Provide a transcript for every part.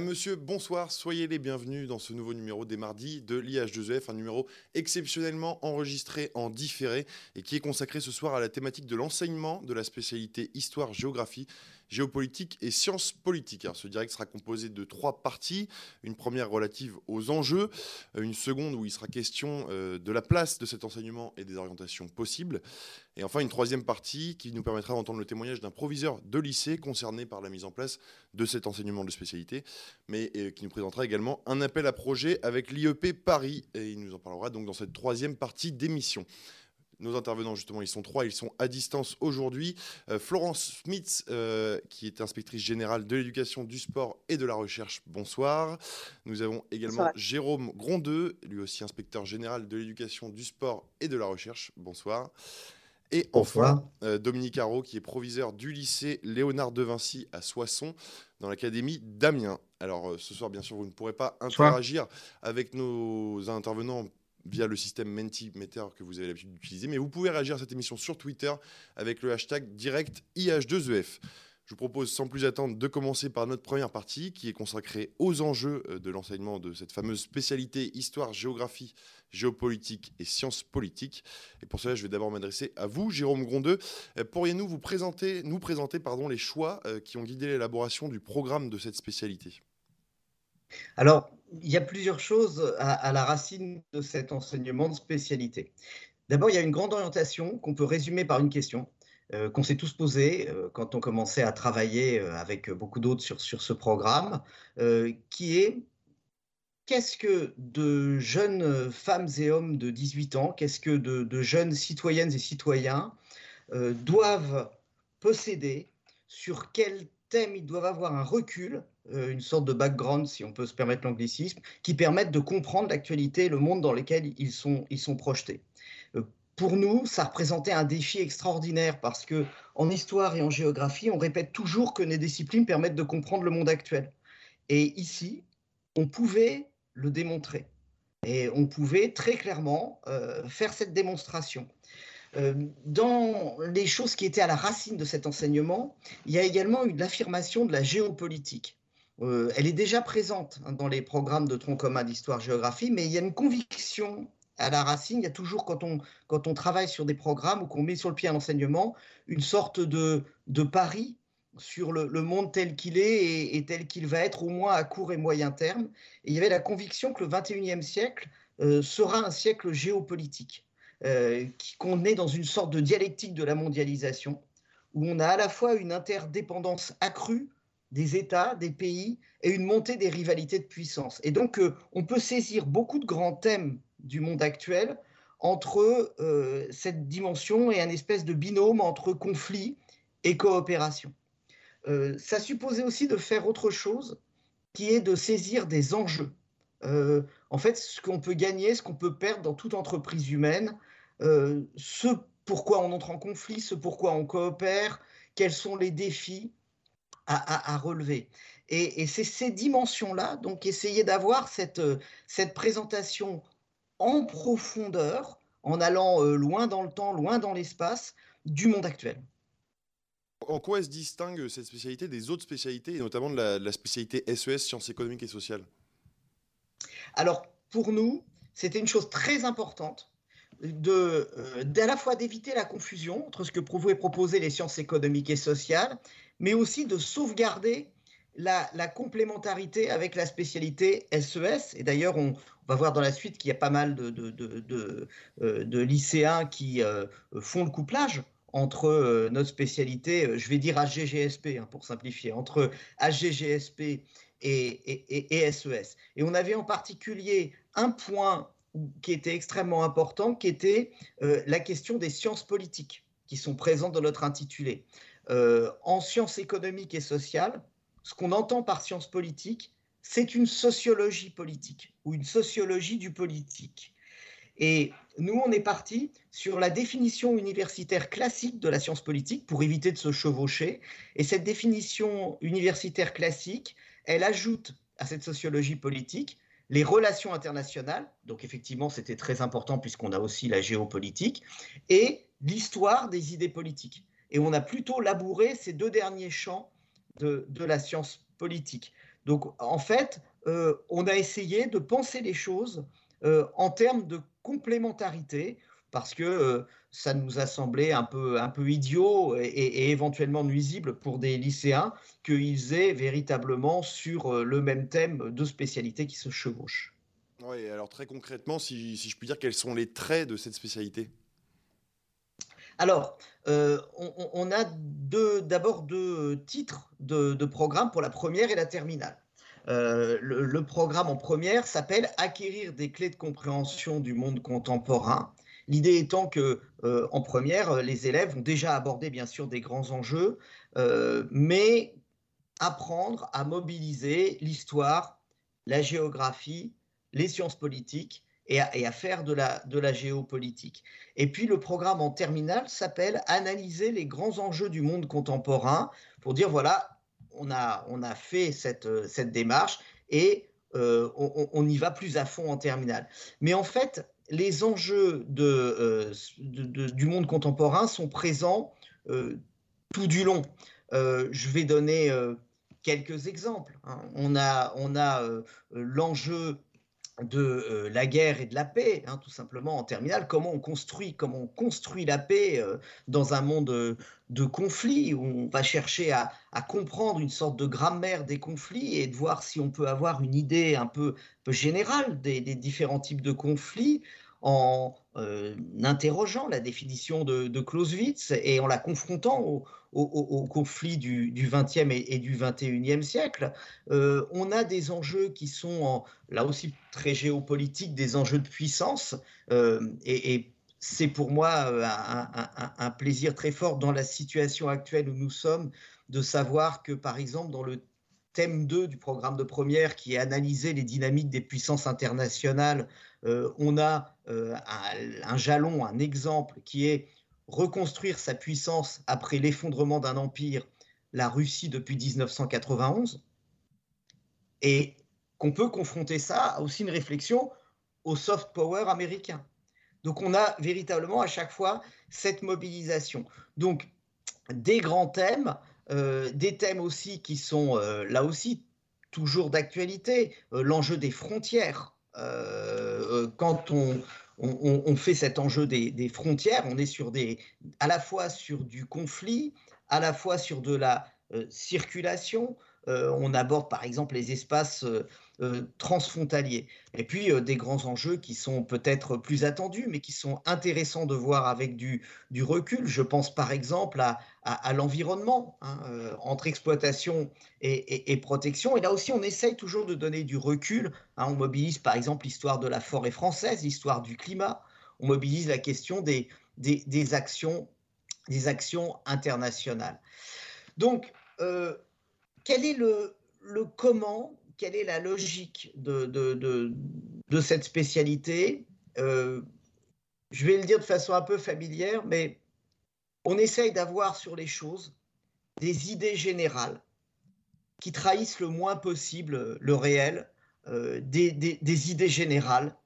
Monsieur, bonsoir, soyez les bienvenus dans ce nouveau numéro des mardis de l'IH2EF, un numéro exceptionnellement enregistré en différé et qui est consacré ce soir à la thématique de l'enseignement de la spécialité histoire-géographie géopolitique et sciences politiques. Ce direct sera composé de trois parties. Une première relative aux enjeux, une seconde où il sera question euh, de la place de cet enseignement et des orientations possibles, et enfin une troisième partie qui nous permettra d'entendre le témoignage d'un proviseur de lycée concerné par la mise en place de cet enseignement de spécialité, mais euh, qui nous présentera également un appel à projet avec l'IEP Paris, et il nous en parlera donc dans cette troisième partie d'émission. Nos intervenants, justement, ils sont trois, ils sont à distance aujourd'hui. Euh, Florence Smith, euh, qui est inspectrice générale de l'éducation, du sport et de la recherche, bonsoir. Nous avons également Jérôme Grondeux, lui aussi inspecteur général de l'éducation, du sport et de la recherche, bonsoir. Et enfin, euh, Dominique Haro, qui est proviseur du lycée Léonard de Vinci à Soissons, dans l'académie d'Amiens. Alors, ce soir, bien sûr, vous ne pourrez pas interagir avec nos intervenants via le système Mentimeter que vous avez l'habitude d'utiliser. Mais vous pouvez réagir à cette émission sur Twitter avec le hashtag direct IH2EF. Je vous propose sans plus attendre de commencer par notre première partie qui est consacrée aux enjeux euh, de l'enseignement de cette fameuse spécialité histoire, géographie, géopolitique et sciences politiques. Et pour cela, je vais d'abord m'adresser à vous, Jérôme Grondeux. Euh, pourriez-vous vous présenter, nous présenter pardon, les choix euh, qui ont guidé l'élaboration du programme de cette spécialité? Alors, il y a plusieurs choses à, la racine de cet enseignement de spécialité. D'abord, il y a une grande orientation qu'on peut résumer par une question euh, qu'on s'est tous posée euh, quand on commençait à travailler euh, avec beaucoup d'autres sur, ce programme, qui est qu'est-ce que de jeunes femmes et hommes de 18 ans, qu'est-ce que de, de, jeunes citoyennes et citoyens doivent posséder, sur quel thème ils doivent avoir un recul une sorte de background, si on peut se permettre l'anglicisme, qui permettent de comprendre l'actualité et le monde dans lequel ils sont, ils sont projetés. Euh, pour nous, ça représentait un défi extraordinaire parce que en histoire et en géographie, on répète toujours que les disciplines permettent de comprendre le monde actuel. Et ici, on pouvait le démontrer. Et on pouvait très clairement euh, faire cette démonstration. dans les choses qui étaient à la racine de cet enseignement, il y a également eu l'affirmation de la géopolitique. Euh, elle est déjà présente hein, dans les programmes de tronc commun d'histoire-géographie, mais il y a une conviction à la racine. Il y a toujours, quand on, travaille sur des programmes ou qu'on met sur le pied un enseignement, une sorte de, de pari sur le, monde tel qu'il est et, tel qu'il va être, au moins à court et moyen terme. Et il y avait la conviction que le 21e siècle euh, sera un siècle géopolitique, euh, qu'on est dans une sorte de dialectique de la mondialisation, où on a à la fois une interdépendance accrue des États, des pays et une montée des rivalités de puissance. Et donc, euh, on peut saisir beaucoup de grands thèmes du monde actuel entre euh, cette dimension et un espèce de binôme entre conflit et coopération. Euh, ça supposait aussi de faire autre chose, qui est de saisir des enjeux. en fait, ce qu'on peut gagner, ce qu'on peut perdre dans toute entreprise humaine, ce pourquoi on entre en conflit, ce pourquoi on coopère, quels sont les défis, à, relever. Et, c'est ces dimensions-là, donc essayer d'avoir cette, euh, cette présentation en profondeur, en allant euh, loin dans le temps, loin dans l'espace, du monde actuel. En quoi se distingue cette spécialité des autres spécialités, et notamment de la, spécialité SES, sciences économiques et sociales? Alors, pour nous, c'était une chose très importante de, euh, d'à la fois d'éviter la confusion entre ce que pouvaient proposer les sciences économiques et sociales mais aussi de sauvegarder la, complémentarité avec la spécialité SES. E Et d'ailleurs, on, va voir dans la suite qu'il y a pas mal de, euh, lycéens qui euh, font le couplage entre notre spécialité, je vais dire HGGSP hein, pour simplifier, entre HGGSP et, SES. E et on avait en particulier un point qui était extrêmement important, qui était la question des sciences politiques qui sont présentes dans notre intitulé. En sciences économiques et sociales, ce qu'on entend par sciences politiques, c'est une sociologie politique ou une sociologie du politique. Et nous, on est parti sur la définition universitaire classique de la science politique pour éviter de se chevaucher. Et cette définition universitaire classique, elle ajoute à cette sociologie politique les relations internationales, donc effectivement c'était très important puisqu'on a aussi la géopolitique, et l'histoire des idées politiques. Et on a plutôt labouré ces deux derniers champs de, la science politique. Donc en fait, euh, on a essayé de penser les choses euh, en termes de complémentarité, parce que euh, ça nous a semblé un peu, un peu idiot et, éventuellement nuisible pour des lycéens qu'ils aient véritablement sur le même thème deux spécialités qui se chevauchent. Oui, alors très concrètement, si, je puis dire, quels sont les traits de cette spécialité? Alors, on, a d'abord deux titres de, programme pour la première et la terminale. Euh, le, programme en première s'appelle Acquérir des clés de compréhension du monde contemporain. L'idée étant que euh, en première, les élèves ont déjà abordé bien sûr des grands enjeux, euh, mais apprendre à mobiliser l'histoire, la géographie, les sciences politiques et à, faire de la, de géopolitique. Et puis le programme en terminale s'appelle Analyser les grands enjeux du monde contemporain pour dire voilà, on a, fait cette, démarche et euh, on, y va plus à fond en terminale. Mais en fait, les enjeux euh, du monde contemporain sont présents euh, tout du long. je vais donner quelques exemples. Hein. On a, on a l'enjeu de euh, la guerre et de la paix, hein, tout simplement en terminale. Comment on construit, comment on construit la paix euh, dans un monde euh, de conflits où on va chercher à, comprendre une sorte de grammaire des conflits et de voir si on peut avoir une idée un peu, générale des, différents types de conflits en interrogeant la définition de, Clausewitz et en la confrontant au, au, conflit du, XXe et, du XXIe siècle. Euh, on a des enjeux qui sont là aussi très géopolitiques, des enjeux de puissance. Euh, et, c'est pour moi euh, un, plaisir très fort dans la situation actuelle où nous sommes de savoir que, par exemple, dans le thème 2 du programme de première qui est analyser les dynamiques des puissances internationales, on a un, jalon, un exemple qui est reconstruire sa puissance après l'effondrement d'un empire, la Russie depuis 1991, et qu'on peut confronter ça à aussi une réflexion au soft power américain. Donc on a véritablement à chaque fois cette mobilisation. Donc des grands thèmes, euh, des thèmes aussi qui sont euh, là aussi toujours d'actualité, euh, l'enjeu des frontières. quand on, on, fait cet enjeu des, frontières, on est sur des, à la fois sur du conflit, à la fois sur de la euh, circulation. Euh, on aborde par exemple les espaces euh, transfrontaliers. Et puis des grands enjeux qui sont peut-être plus attendus, mais qui sont intéressants de voir avec du, recul. Je pense par exemple à, l'environnement, hein, entre exploitation et, protection. Et là aussi, on essaye toujours de donner du recul. Hein. on mobilise par exemple l'histoire de la forêt française, l'histoire du climat. On mobilise la question des, actions, des actions internationales. Donc, euh, quel est le, comment, quelle est la logique de, de, cette spécialité euh, Je vais le dire de façon un peu familière, mais on essaye d'avoir sur les choses des idées générales qui trahissent le moins possible le réel, euh, des, des, idées générales,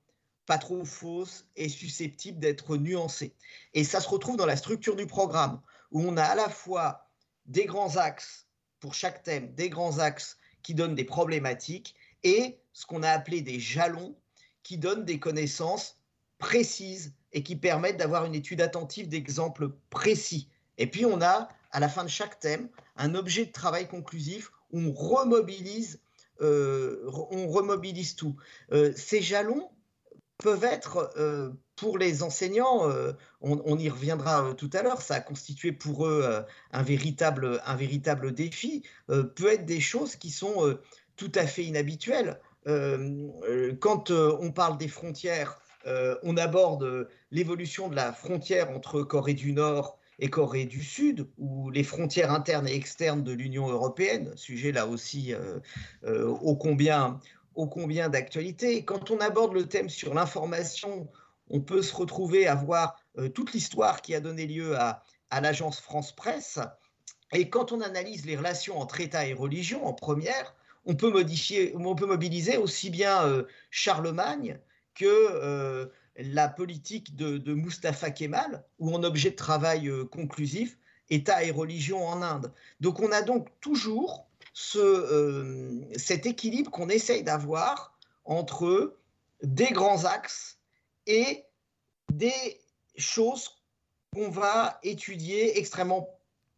pas trop fausses et susceptibles d'être nuancées. Et ça se retrouve dans la structure du programme, où on a à la fois des grands axes pour chaque thème, des grands axes qui donnent des problématiques et ce qu'on a appelé des jalons qui donnent des connaissances précises et qui permettent d'avoir une étude attentive d'exemples précis. Et puis on a, à la fin de chaque thème, un objet de travail conclusif où on remobilise, euh, tout. Euh, ces jalons peuvent être, euh, pour les enseignants, on, y reviendra tout à l'heure, ça a constitué pour eux un, véritable, un véritable défi, peut être des choses qui sont tout à fait inhabituelles. quand on parle des frontières, on aborde l'évolution de la frontière entre Corée du Nord et Corée du Sud, ou les frontières internes et externes de l'Union européenne, sujet là aussi ô combien, ô combien d'actualité. Quand on aborde le thème sur l'information on peut se retrouver à voir euh, toute l'histoire qui a donné lieu à, l'agence France Presse. Et quand on analyse les relations entre État et religion en première, on peut, modifier, on peut mobiliser aussi bien euh, Charlemagne que euh, la politique de, de, Mustafa Kemal, ou en objet de travail conclusif, État et religion en Inde. Donc on a donc toujours ce, cet équilibre qu'on essaye d'avoir entre des grands axes et des choses qu'on va étudier extrêmement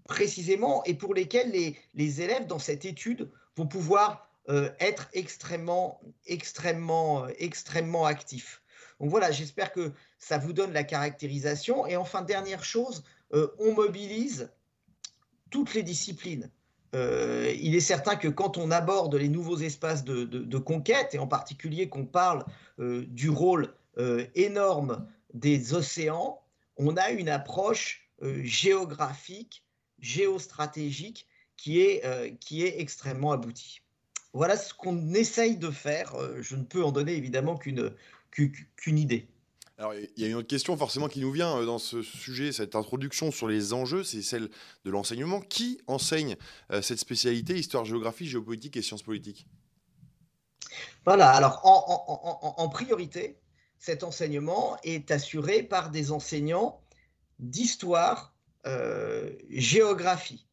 précisément et pour lesquelles les, élèves dans cette étude vont pouvoir euh, être extrêmement, extrêmement, euh, extrêmement actifs. Donc voilà, j'espère que ça vous donne la caractérisation. Et enfin, dernière chose, euh, on mobilise toutes les disciplines. il est certain que quand on aborde les nouveaux espaces de conquête, et en particulier qu'on parle du rôle énorme des océans, on a une approche euh, géographique, géostratégique qui est, euh, qui est extrêmement aboutie. Voilà ce qu'on essaye de faire. Je ne peux en donner évidemment qu'une qu'une idée. Alors, il y a une autre question forcément qui nous vient dans ce sujet, cette introduction sur les enjeux, c'est celle de l'enseignement. Qui enseigne cette spécialité, histoire, géographie, géopolitique et sciences politiques? Voilà, alors en, en priorité, cet enseignement est assuré par des enseignants d'histoire, euh, géographie.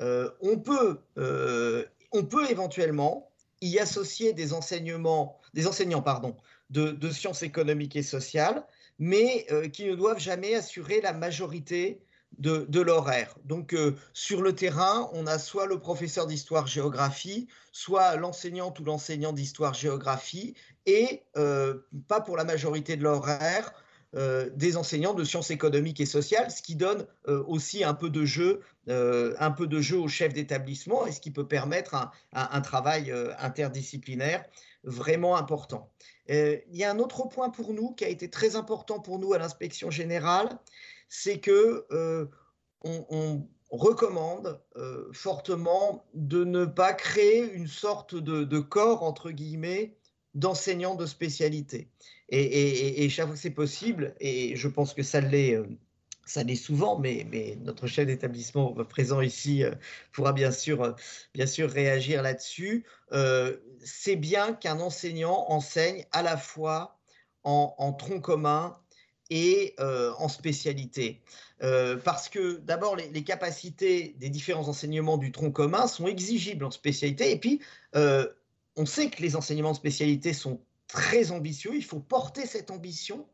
Euh, on, peut, euh, on peut éventuellement y associer des enseignements, des enseignants pardon, de, sciences économiques et sociales, mais qui ne doivent jamais assurer la majorité de, l'horaire. Donc sur le terrain, on a soit le professeur d'histoire-géographie, soit l'enseignante ou l'enseignant d'histoire-géographie, et euh, pas pour la majorité de l'horaire euh, des enseignants de sciences économiques et sociales, ce qui donne euh, aussi un peu de jeu, un peu de jeu au chef d'établissement et ce qui peut permettre un, travail interdisciplinaire vraiment important. il y a un autre point pour nous qui a été très important pour nous à l'inspection générale, c'est que on, recommande fortement de ne pas créer une sorte de corps entre guillemets d'enseignants de spécialité. Et, chaque fois que c'est possible, et je pense que ça l'est, euh, ça l'est souvent, mais, notre chef d'établissement présent ici euh, pourra bien sûr, euh, bien sûr réagir là-dessus. c'est bien qu'un enseignant enseigne à la fois en, tronc commun et en spécialité. parce que d'abord, les, capacités des différents enseignements du tronc commun sont exigibles en spécialité, et puis on sait que les enseignements de spécialité sont très ambitieux, il faut porter cette ambition,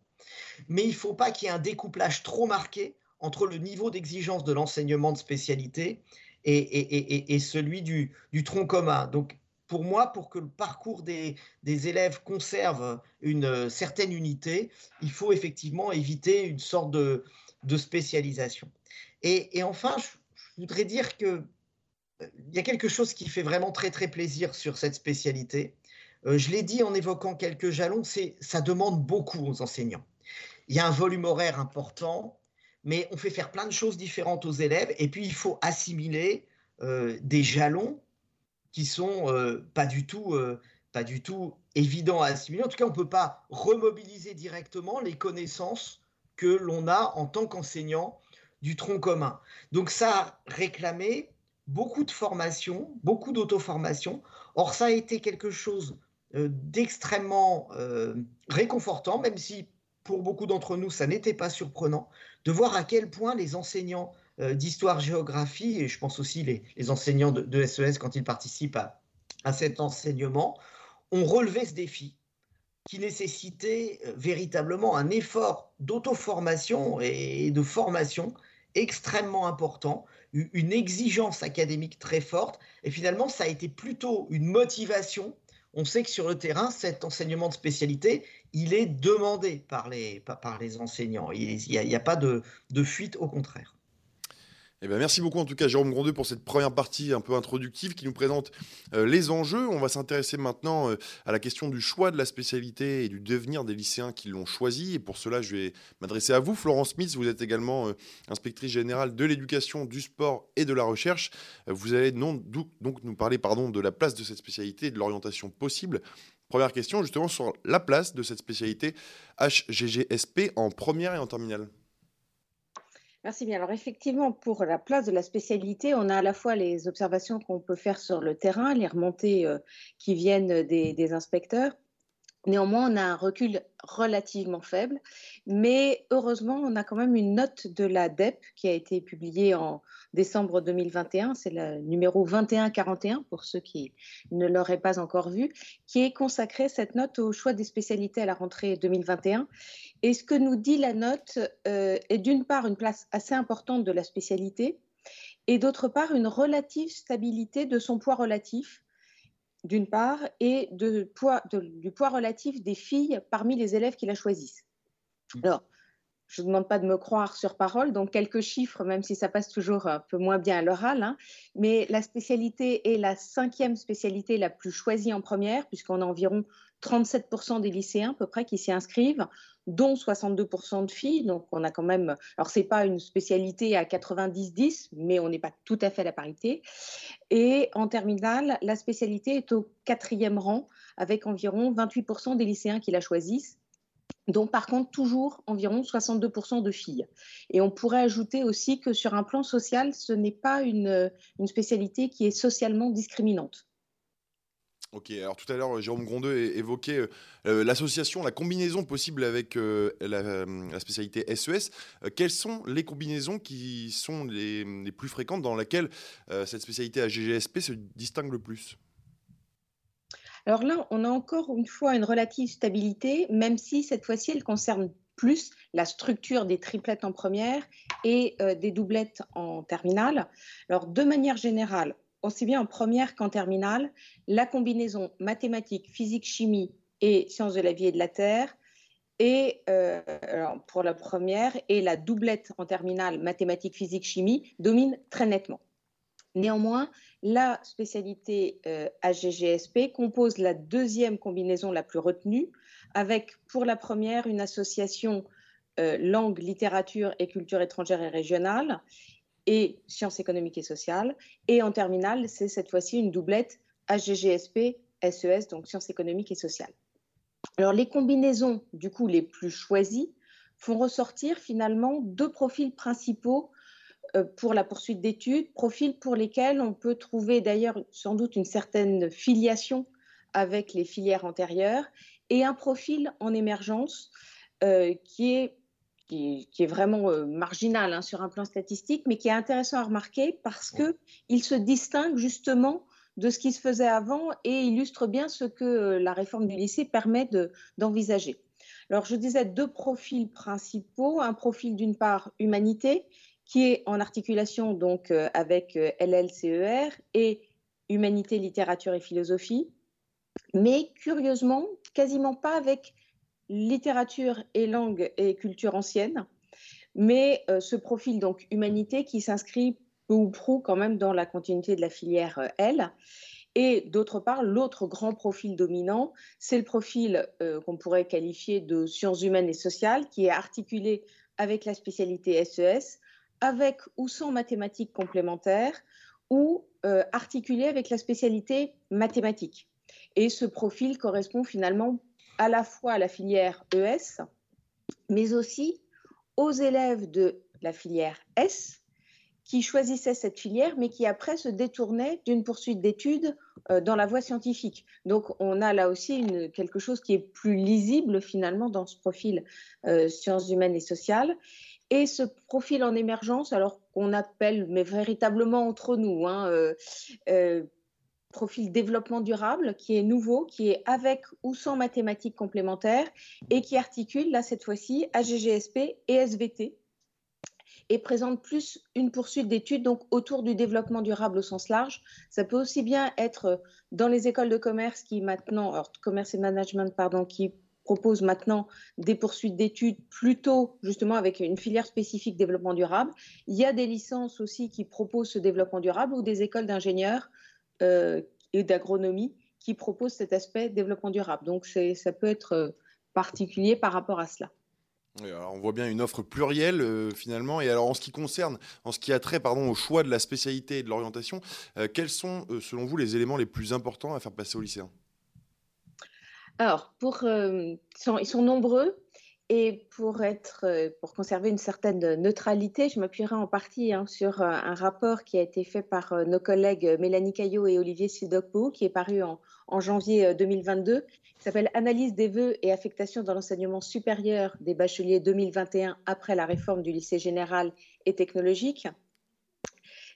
mais il ne faut pas qu'il y ait un découplage trop marqué entre le niveau d'exigence de l'enseignement de spécialité et, celui du, tronc commun. Donc, pour moi, pour que le parcours des, élèves conserve une certaine unité, il faut effectivement éviter une sorte de, spécialisation. Et, enfin, je, voudrais dire que il y a quelque chose qui fait vraiment très très plaisir sur cette spécialité. Euh, je l'ai dit en évoquant quelques jalons, c'est ça demande beaucoup aux enseignants. Il y a un volume horaire important, mais on fait faire plein de choses différentes aux élèves, et puis il faut assimiler euh, des jalons qui sont euh, pas du tout pas du tout évidents à assimiler. En tout cas, on ne peut pas remobiliser directement les connaissances que l'on a en tant qu'enseignant du tronc commun. Donc ça réclamé beaucoup de formation, beaucoup d'auto-formation. Or, ça a été quelque chose euh, d'extrêmement euh, réconfortant, même si pour beaucoup d'entre nous, ça n'était pas surprenant, de voir à quel point les enseignants euh, d'histoire-géographie, et je pense aussi les, enseignants de, SES e quand ils participent à, à cet enseignement, ont relevé ce défi qui nécessitait véritablement un effort d'auto-formation et de formation extrêmement important, une exigence académique très forte, et finalement, ça a été plutôt une motivation. on sait que sur le terrain, cet enseignement de spécialité, il est demandé par les, par les enseignants. Il n'y a, pas de, de fuite, au contraire. Eh ben, merci beaucoup en tout cas Jérôme Grondeux pour cette première partie un peu introductive qui nous présente euh, les enjeux. On va s'intéresser maintenant euh, à la question du choix de la spécialité et du devenir des lycéens qui l'ont choisi. Et pour cela, je vais m'adresser à vous. Florence Smith, vous êtes également euh, inspectrice générale de l'éducation, du sport et de la recherche. vous allez donc nous parler pardon, de la place de cette spécialité et de l'orientation possible. Première question justement sur la place de cette spécialité HGGSP en première et en terminale. Merci bien. Alors effectivement, pour la place de la spécialité, on a à la fois les observations qu'on peut faire sur le terrain, les remontées euh, qui viennent des, inspecteurs. Néanmoins, on a un recul relativement faible, mais heureusement, on a quand même une note de la DEP qui a été publiée en décembre 2021, c'est le numéro 2141 pour ceux qui ne l'auraient pas encore vu, qui est consacrée cette note au choix des spécialités à la rentrée 2021. Et ce que nous dit la note euh, est d'une part une place assez importante de la spécialité et d'autre part une relative stabilité de son poids relatif d'une part, et de poids, du poids relatif des filles parmi les élèves qui la choisissent. Mmh. Alors, je ne demande pas de me croire sur parole, donc quelques chiffres, même si ça passe toujours un peu moins bien à l'oral. Hein. mais la spécialité est la cinquième spécialité la plus choisie en première, puisqu'on a environ 37% des lycéens à peu près qui s'y inscrivent, dont 62% de filles. Donc on a quand même, alors c'est pas une spécialité à 90-10, mais on n'est pas tout à fait à la parité. Et en terminale, la spécialité est au quatrième rang, avec environ 28% des lycéens qui la choisissent dont par contre toujours environ 62% de filles. Et on pourrait ajouter aussi que sur un plan social, ce n'est pas une, spécialité qui est socialement discriminante. Ok, alors tout à l'heure, Jérôme Grondeux évoquait euh, euh, l'association, la combinaison possible avec euh, la, spécialité SES. E quelles sont les combinaisons qui sont les, plus fréquentes dans lesquelles cette spécialité AGGSP se distingue le plus? Alors là, on a encore une fois une relative stabilité, même si cette fois-ci, elle concerne plus la structure des triplettes en première et des doublettes en terminale. Alors, de manière générale, aussi bien en première qu'en terminale, la combinaison mathématiques, physique, chimie et sciences de la vie et de la terre et euh, pour la première et la doublette en terminale mathématiques, physique, chimie domine très nettement. Néanmoins, la spécialité euh, AGGSP compose la deuxième combinaison la plus retenue, avec pour la première une association euh, langue, littérature et culture étrangère et régionale et sciences économiques et sociales. Et en terminale, c'est cette fois-ci une doublette AGGSP SES, donc sciences économiques et sociales. Alors les combinaisons, du coup, les plus choisies, font ressortir finalement deux profils principaux euh, pour la poursuite d'études, profils pour lesquels on peut trouver d'ailleurs sans doute une certaine filiation avec les filières antérieures, et un profil en émergence euh, qui, est, qui, est vraiment euh, marginal hein, sur un plan statistique, mais qui est intéressant à remarquer parce qu'il se distingue justement de ce qui se faisait avant et illustre bien ce que la réforme du lycée permet d'envisager. Alors, je disais deux profils principaux. Un profil d'une part humanité qui est en articulation donc euh, avec euh, LLCER et Humanité, Littérature et Philosophie, mais curieusement, quasiment pas avec littérature et langue et culture ancienne, mais euh, ce profil donc humanité qui s'inscrit peu ou prou quand même dans la continuité de la filière L. Et d'autre part, l'autre grand profil dominant, c'est le profil qu'on pourrait qualifier de sciences humaines et sociales, qui est articulé avec la spécialité SES, avec ou sans mathématiques complémentaires ou euh, articulé avec la spécialité mathématique. Et ce profil correspond finalement à la fois à la filière ES, mais aussi aux élèves de la filière S qui choisissaient cette filière, mais qui après se détournaient d'une poursuite d'études euh, dans la voie scientifique. Donc on a là aussi quelque chose qui est plus lisible finalement dans ce profil euh, sciences humaines et sociales. Et ce profil en émergence, alors qu'on appelle, mais véritablement entre nous, hein, euh, profil développement durable, qui est nouveau, qui est avec ou sans mathématiques complémentaires et qui articule, là, cette fois-ci, AGGSP et SVT. et présente plus une poursuite d'études donc autour du développement durable au sens large. Ça peut aussi bien être dans les écoles de commerce qui maintenant, alors, commerce et management, pardon, qui proposent maintenant des poursuites d'études plutôt justement avec une filière spécifique développement durable. Il y a des licences aussi qui proposent ce développement durable ou des écoles d'ingénieurs et d'agronomie qui proposent cet aspect développement durable. Donc ça peut être euh, particulier par rapport à cela. on voit bien une offre plurielle euh, finalement. Et alors en ce qui concerne, en ce qui a trait pardon, au choix de la spécialité et de l'orientation, quels sont selon vous les éléments les plus importants à faire passer aux lycéens Alors, pour, sont, ils sont nombreux. Et pour, être, euh, pour conserver une certaine neutralité, je m'appuierai en partie hein, sur euh, un rapport qui a été fait par euh, nos collègues Mélanie Caillot et Olivier Sidokpo, qui est paru en, en janvier 2022, qui s'appelle Analyse des vœux et affectation dans l'enseignement supérieur des bacheliers 2021 après la réforme du lycée général et technologique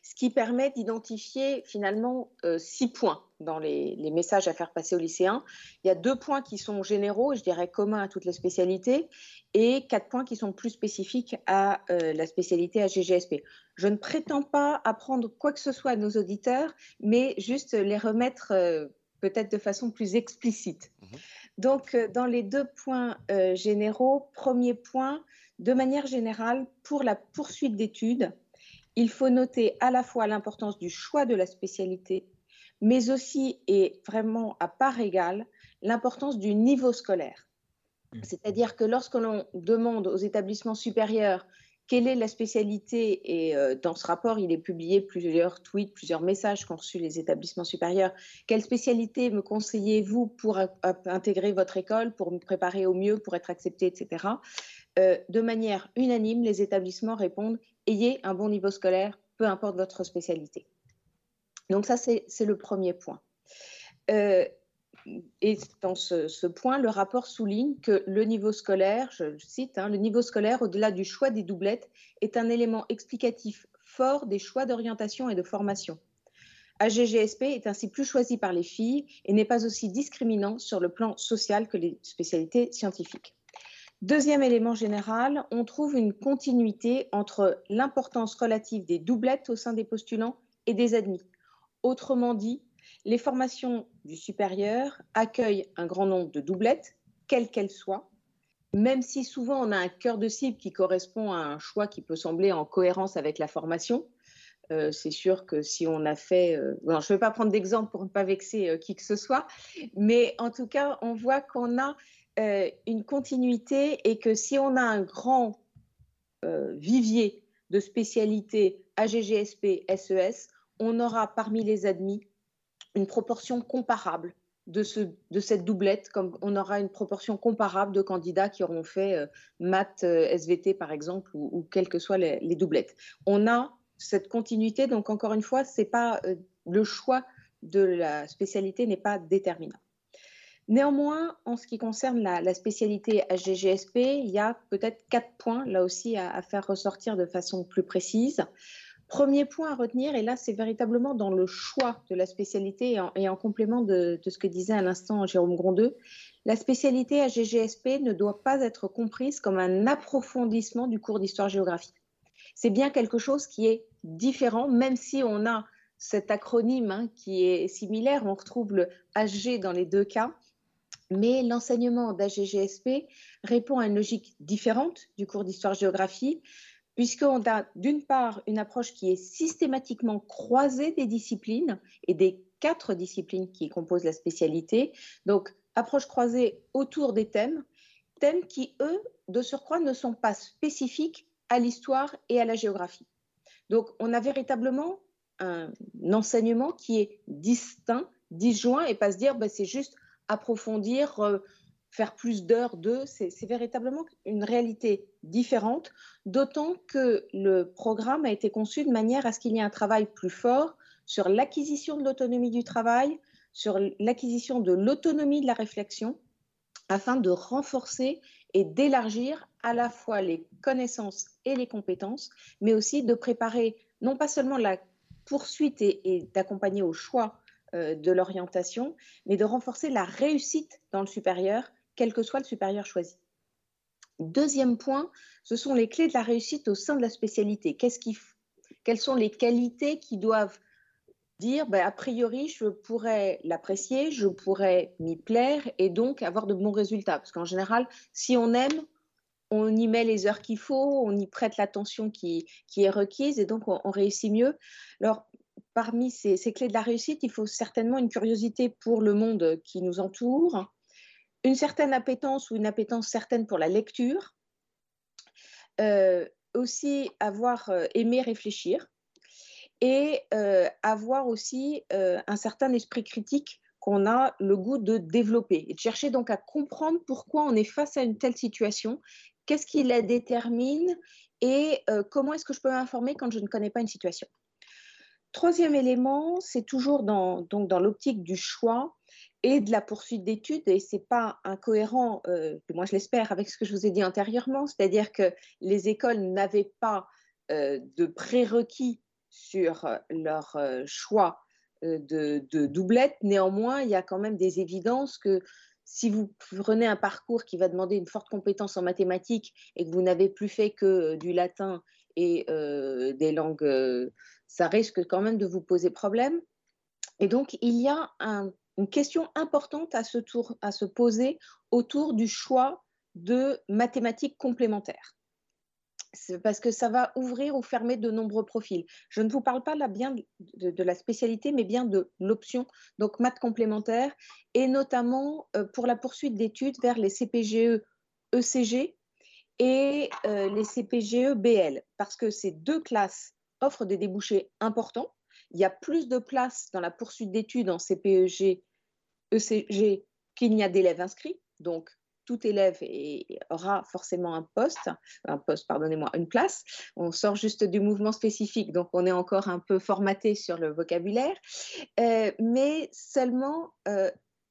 ce qui permet d'identifier finalement euh, six points dans les, messages à faire passer aux lycéens. Il y a deux points qui sont généraux, je dirais communs à toutes les spécialités, et quatre points qui sont plus spécifiques à euh, la spécialité AGGSP. Je ne prétends pas apprendre quoi que ce soit à nos auditeurs, mais juste les remettre euh, peut-être de façon plus explicite. Mmh Donc, dans les deux points généraux, premier point, de manière générale, pour la poursuite d'études, il faut noter à la fois l'importance du choix de la spécialité, mais aussi et vraiment à part égale l'importance du niveau scolaire. Mmh. C'est-à-dire que lorsque l'on demande aux établissements supérieurs quelle est la spécialité, et euh, dans ce rapport, il est publié plusieurs tweets, plusieurs messages qu'ont reçus les établissements supérieurs, quelle spécialité me conseillez-vous pour intégrer votre école, pour me préparer au mieux, pour être accepté, etc. Euh, de manière unanime, les établissements répondent ayez un bon niveau scolaire, peu importe votre spécialité. Donc ça, c'est le premier point. Euh, et dans ce, point, le rapport souligne que le niveau scolaire, je cite, hein, le niveau scolaire, au-delà du choix des doublettes, est un élément explicatif fort des choix d'orientation et de formation. AGGSP est ainsi plus choisi par les filles et n'est pas aussi discriminant sur le plan social que les spécialités scientifiques. Deuxième élément général, on trouve une continuité entre l'importance relative des doublettes au sein des postulants et des admis. Autrement dit, les formations du supérieur accueillent un grand nombre de doublettes, quelles qu'elles soient, même si souvent on a un cœur de cible qui correspond à un choix qui peut sembler en cohérence avec la formation. Euh, c'est sûr que si on a fait... Euh, je ne vais pas prendre d'exemple pour ne pas vexer euh, qui que ce soit, mais en tout cas, on voit qu'on a euh, une continuité et que si on a un grand euh, vivier de spécialités AGGSP, SES, on aura parmi les admis une proportion comparable de, ce, de, cette doublette, comme on aura une proportion comparable de candidats qui auront fait euh, maths, SVT par exemple, ou, quelles que soient les, les, doublettes. On a cette continuité, donc encore une fois, c'est pas le choix de la spécialité n'est pas déterminant. Néanmoins, en ce qui concerne la, spécialité HGGSP, il y a peut-être quatre points là aussi à, faire ressortir de façon plus précise. Premier point à retenir, et là c'est véritablement dans le choix de la spécialité et en, complément de, ce que disait à l'instant Jérôme Grondeux, la spécialité HGGSP ne doit pas être comprise comme un approfondissement du cours d'histoire-géographie. C'est bien quelque chose qui est différent, même si on a cet acronyme hein, qui est similaire, on retrouve le HG dans les deux cas mais l'enseignement d'AGGSP répond à une logique différente du cours d'histoire-géographie, puisqu'on a d'une part une approche qui est systématiquement croisée des disciplines et des quatre disciplines qui composent la spécialité. Donc, approche croisée autour des thèmes, thèmes qui, eux, de surcroît, ne sont pas spécifiques à l'histoire et à la géographie. Donc, on a véritablement un enseignement qui est distinct, disjoint, et pas se dire, ben, c'est juste approfondir, euh, faire plus d'heures c'est véritablement une réalité différente, d'autant que le programme a été conçu de manière à ce qu'il y ait un travail plus fort sur l'acquisition de l'autonomie du travail, sur l'acquisition de l'autonomie de la réflexion, afin de renforcer et d'élargir à la fois les connaissances et les compétences, mais aussi de préparer non pas seulement la poursuite et d'accompagner au choix de l'orientation, mais de renforcer la réussite dans le supérieur, quel que soit le supérieur choisi. Deuxième point, ce sont les clés de la réussite au sein de la spécialité. quelles sont les qualités qui doivent dire, ben, a priori, je pourrais l'apprécier, je pourrais m'y plaire et donc avoir de bons résultats? Parce qu'en général, si on aime, on y met les heures qu'il faut, on y prête l'attention qui, est requise et donc on, réussit mieux. Alors, parmi ces, clés de la réussite, il faut certainement une curiosité pour le monde qui nous entoure, une certaine appétence ou une appétence certaine pour la lecture, euh, aussi avoir euh, aimé réfléchir et euh, avoir aussi un certain esprit critique qu'on a le goût de développer et de chercher donc à comprendre pourquoi on est face à une telle situation, qu'est-ce qui la détermine et comment est-ce que je peux m'informer quand je ne connais pas une situation. Troisième élément, c'est toujours dans, l'optique du choix et de la poursuite d'études, et ce n'est pas incohérent, euh, moi je l'espère, avec ce que je vous ai dit antérieurement, c'est-à-dire que les écoles n'avaient pas euh, de prérequis sur leur euh, choix de, de doublette. Néanmoins, il y a quand même des évidences que si vous prenez un parcours qui va demander une forte compétence en mathématiques et que vous n'avez plus fait que du latin et des langues, ça risque quand même de vous poser problème. Et donc, il y a un une question importante à se, tour, à se poser autour du choix de mathématiques complémentaires. Parce que ça va ouvrir ou fermer de nombreux profils. Je ne vous parle pas là bien de, la spécialité, mais bien de l'option, donc maths complémentaires, et notamment euh, pour la poursuite d'études vers les CPGE ECG et euh, les CPGE BL, parce que ces deux classes offrent des débouchés importants. Il y a plus de place dans la poursuite d'études en CPEG ECG qu'il n'y a d'élèves inscrits. Donc, tout élève aura forcément un poste, un poste, pardonnez-moi, une place. On sort juste du mouvement spécifique, donc on est encore un peu formaté sur le vocabulaire. Euh, mais seulement, euh,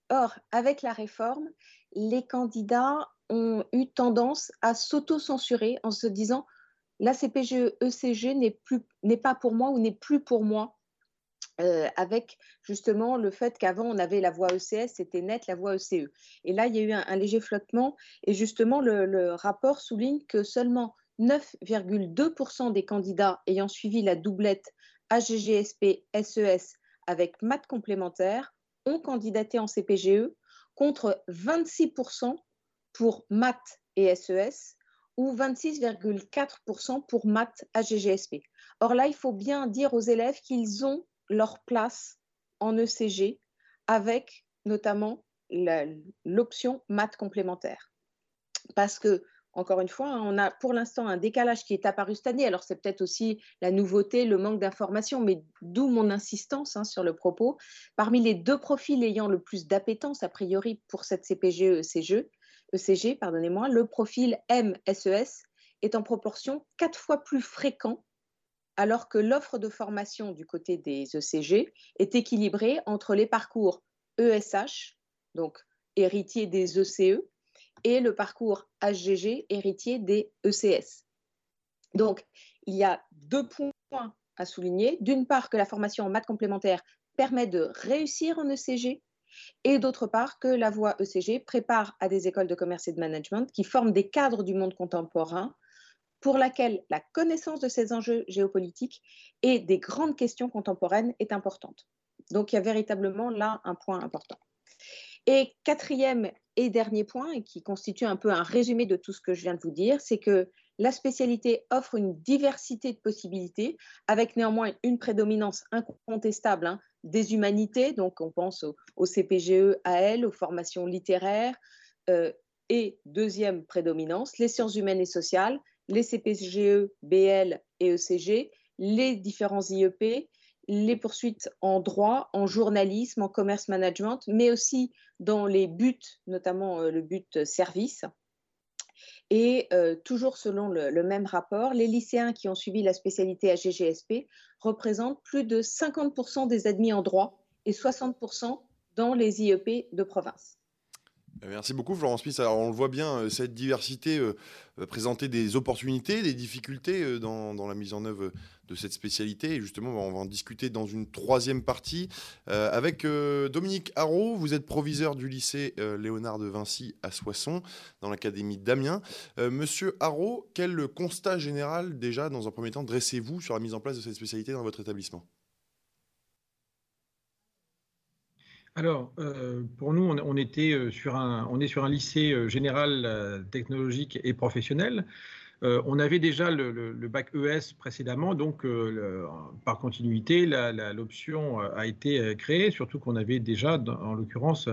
or, avec la réforme, les candidats ont eu tendance à s'auto-censurer en se disant la CPGE ECG n'est pas pour moi ou n'est plus pour moi euh, avec justement le fait qu'avant on avait la voie ECS, c'était net la voie ECE. Et là, il y a eu un, léger flottement et justement le, rapport souligne que seulement 9,2% des candidats ayant suivi la doublette AGGSP SES avec maths complémentaires ont candidaté en CPGE contre 26% pour maths et SES ou 26,4% pour maths AGGSP. Or là, il faut bien dire aux élèves qu'ils ont leur place en ECG avec notamment l'option maths complémentaire. Parce que, encore une fois, hein, on a pour l'instant un décalage qui est apparu cette année. Alors, c'est peut-être aussi la nouveauté, le manque d'informations, mais d'où mon insistance hein, sur le propos. Parmi les deux profils ayant le plus d'appétence, a priori, pour cette CPGE-ECG, ECG, pardonnez-moi, le profil MSES est en proportion quatre fois plus fréquent alors que l'offre de formation du côté des ECG est équilibrée entre les parcours ESH, donc héritier des ECE, et le parcours HGG, héritier des ECS. Donc, il y a deux points à souligner. D'une part, que la formation en maths complémentaire permet de réussir en ECG, et d'autre part, que la voie ECG prépare à des écoles de commerce et de management qui forment des cadres du monde contemporain pour laquelle la connaissance de ces enjeux géopolitiques et des grandes questions contemporaines est importante. Donc il y a véritablement là un point important. Et quatrième et dernier point, et qui constitue un peu un résumé de tout ce que je viens de vous dire, c'est que la spécialité offre une diversité de possibilités, avec néanmoins une prédominance incontestable hein, des humanités, donc on pense au, CPGE AL, aux formations littéraires, euh, et deuxième prédominance, les sciences humaines et sociales, les CPGE, BL et ECG, les différents IEP, les poursuites en droit, en journalisme, en commerce management, mais aussi dans les buts, notamment euh, le but service. Et euh, toujours selon le, même rapport, les lycéens qui ont suivi la spécialité AGGSP représentent plus de 50% des admis en droit et 60% dans les IEP de province. Merci beaucoup Florence Smith. Alors on le voit bien, euh, cette diversité euh, des opportunités, des difficultés euh, dans, la mise en œuvre de cette spécialité. Et justement, on va en discuter dans une troisième partie avec Dominique Haro. Vous êtes proviseur du lycée Léonard de Vinci à Soissons, dans l'académie d'Amiens. Monsieur Haro, quel constat général déjà, dans un premier temps, dressez-vous sur la mise en place de cette spécialité dans votre établissement? Alors, euh, pour nous, on, était euh, sur un, on est sur un lycée euh, général technologique et professionnel. On avait déjà le, bac ES précédemment, donc par continuité, l'option a été créée, surtout qu'on avait déjà, en l'occurrence,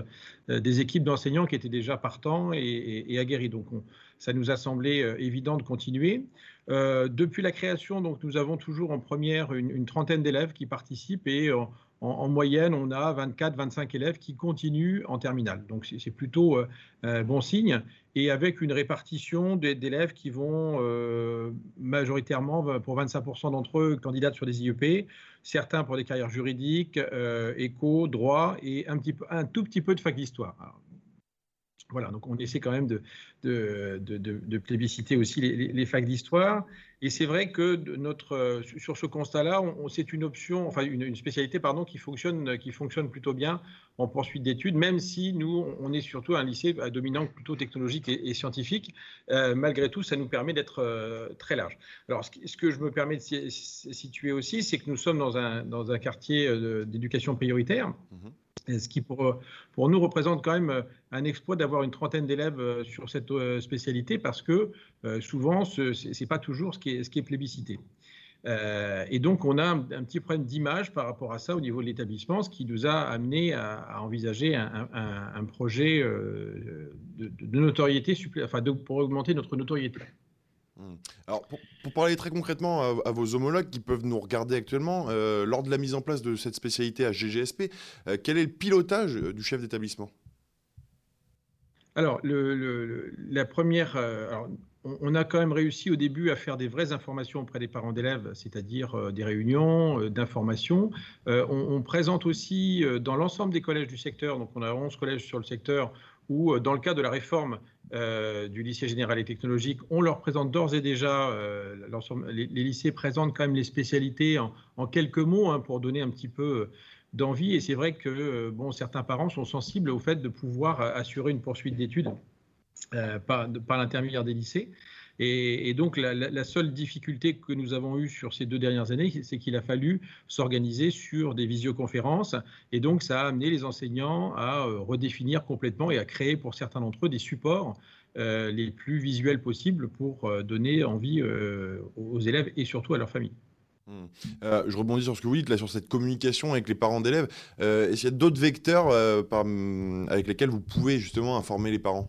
des équipes d'enseignants qui étaient déjà partants et, aguerris. Donc, ça nous a semblé évident de continuer. depuis la création, donc, nous avons toujours en première une, une trentaine d'élèves qui participent et en, moyenne, on a 24-25 élèves qui continuent en terminale. Donc c'est plutôt euh, euh, bon signe. Et avec une répartition d'élèves qui vont euh, majoritairement, pour 25% d'entre eux, candidatent sur des IEP, certains pour des carrières juridiques, éco, droit et un, petit peu, un tout petit peu de fac d'histoire. Voilà, donc on essaie quand même de, de, plébisciter aussi les, facs d'histoire. Et c'est vrai que notre, sur ce constat-là, c'est une option, enfin une, spécialité pardon, qui fonctionne, qui fonctionne plutôt bien en poursuite d'études, même si nous, on est surtout un lycée à dominant plutôt technologique et, scientifique. Euh, malgré tout, ça nous permet d'être euh, très large. Alors, ce, que je me permets de situer aussi, c'est que nous sommes dans un, dans un quartier euh, d'éducation prioritaire. Mmh ce qui pour, pour nous représente quand même un exploit d'avoir une trentaine d'élèves euh, sur cette euh, spécialité parce que euh, souvent, ce n'est pas toujours ce qui est, ce qui est plébiscité. et donc, on a un, petit problème d'image par rapport à ça au niveau de l'établissement, ce qui nous a amené à, envisager un, projet de, notoriété, enfin, pour augmenter notre notoriété. Mmh. Alors, pour, parler très concrètement à, vos homologues qui peuvent nous regarder actuellement, lors de la mise en place de cette spécialité à GGSP, quel est le pilotage du chef d'établissement? Alors, la première, euh, on, a quand même réussi au début à faire des vraies informations auprès des parents d'élèves, c'est-à-dire euh, des réunions euh, d'information. On, présente aussi dans l'ensemble des collèges du secteur, donc on a 11 collèges sur le secteur, où dans le cadre de la réforme du lycée général et technologique, on leur présente d'ores et déjà, les, les, lycées présentent quand même les spécialités en, quelques mots hein, pour donner un petit peu d'envie. Et c'est vrai que euh, certains parents sont sensibles au fait de pouvoir euh, assurer une poursuite d'études euh, par, l'intermédiaire des lycées. Et, donc la, seule difficulté que nous avons eue sur ces deux dernières années, c'est qu'il a fallu s'organiser sur des visioconférences. Et donc ça a amené les enseignants à redéfinir complètement et à créer pour certains d'entre eux des supports les plus visuels possibles pour donner envie aux élèves et surtout à leurs familles. Euh, je rebondis sur ce que vous dites là sur cette communication avec les parents d'élèves. Euh, est-ce qu'il y a d'autres vecteurs euh, avec lesquels vous pouvez justement informer les parents?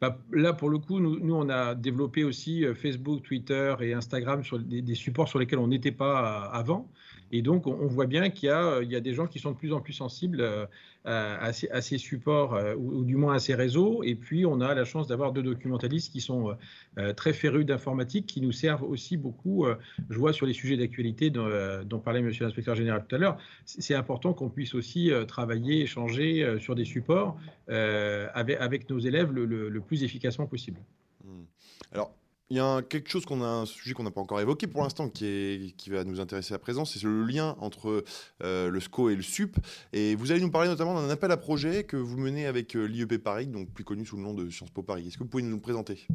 Bah, Là, pour le coup, nous, on a développé aussi Facebook, Twitter et Instagram sur des, supports sur lesquels on n'était pas avant. Et donc, on, voit bien qu'il y, y, a des gens qui sont de plus en plus sensibles à, ces, supports euh, ou, du moins à ces réseaux. Et puis, on a la chance d'avoir deux documentalistes qui sont euh, très férus d'informatique, qui nous servent aussi beaucoup. Euh, je vois sur les sujets d'actualité dont, parlait Monsieur l'inspecteur général tout à l'heure, c'est important qu'on puisse aussi travailler, échanger sur des supports avec, avec, nos élèves le, le plus efficacement possible. Mmh. Alors, il y a quelque chose qu'on a, un sujet qu'on n'a pas encore évoqué pour l'instant, qui, qui va nous intéresser à présent, c'est le lien entre euh, le SCO et le SUP. Et vous allez nous parler notamment d'un appel à projet que vous menez avec euh, l'IEP Paris, donc plus connu sous le nom de Sciences Po Paris. Est-ce que vous pouvez nous le présenter?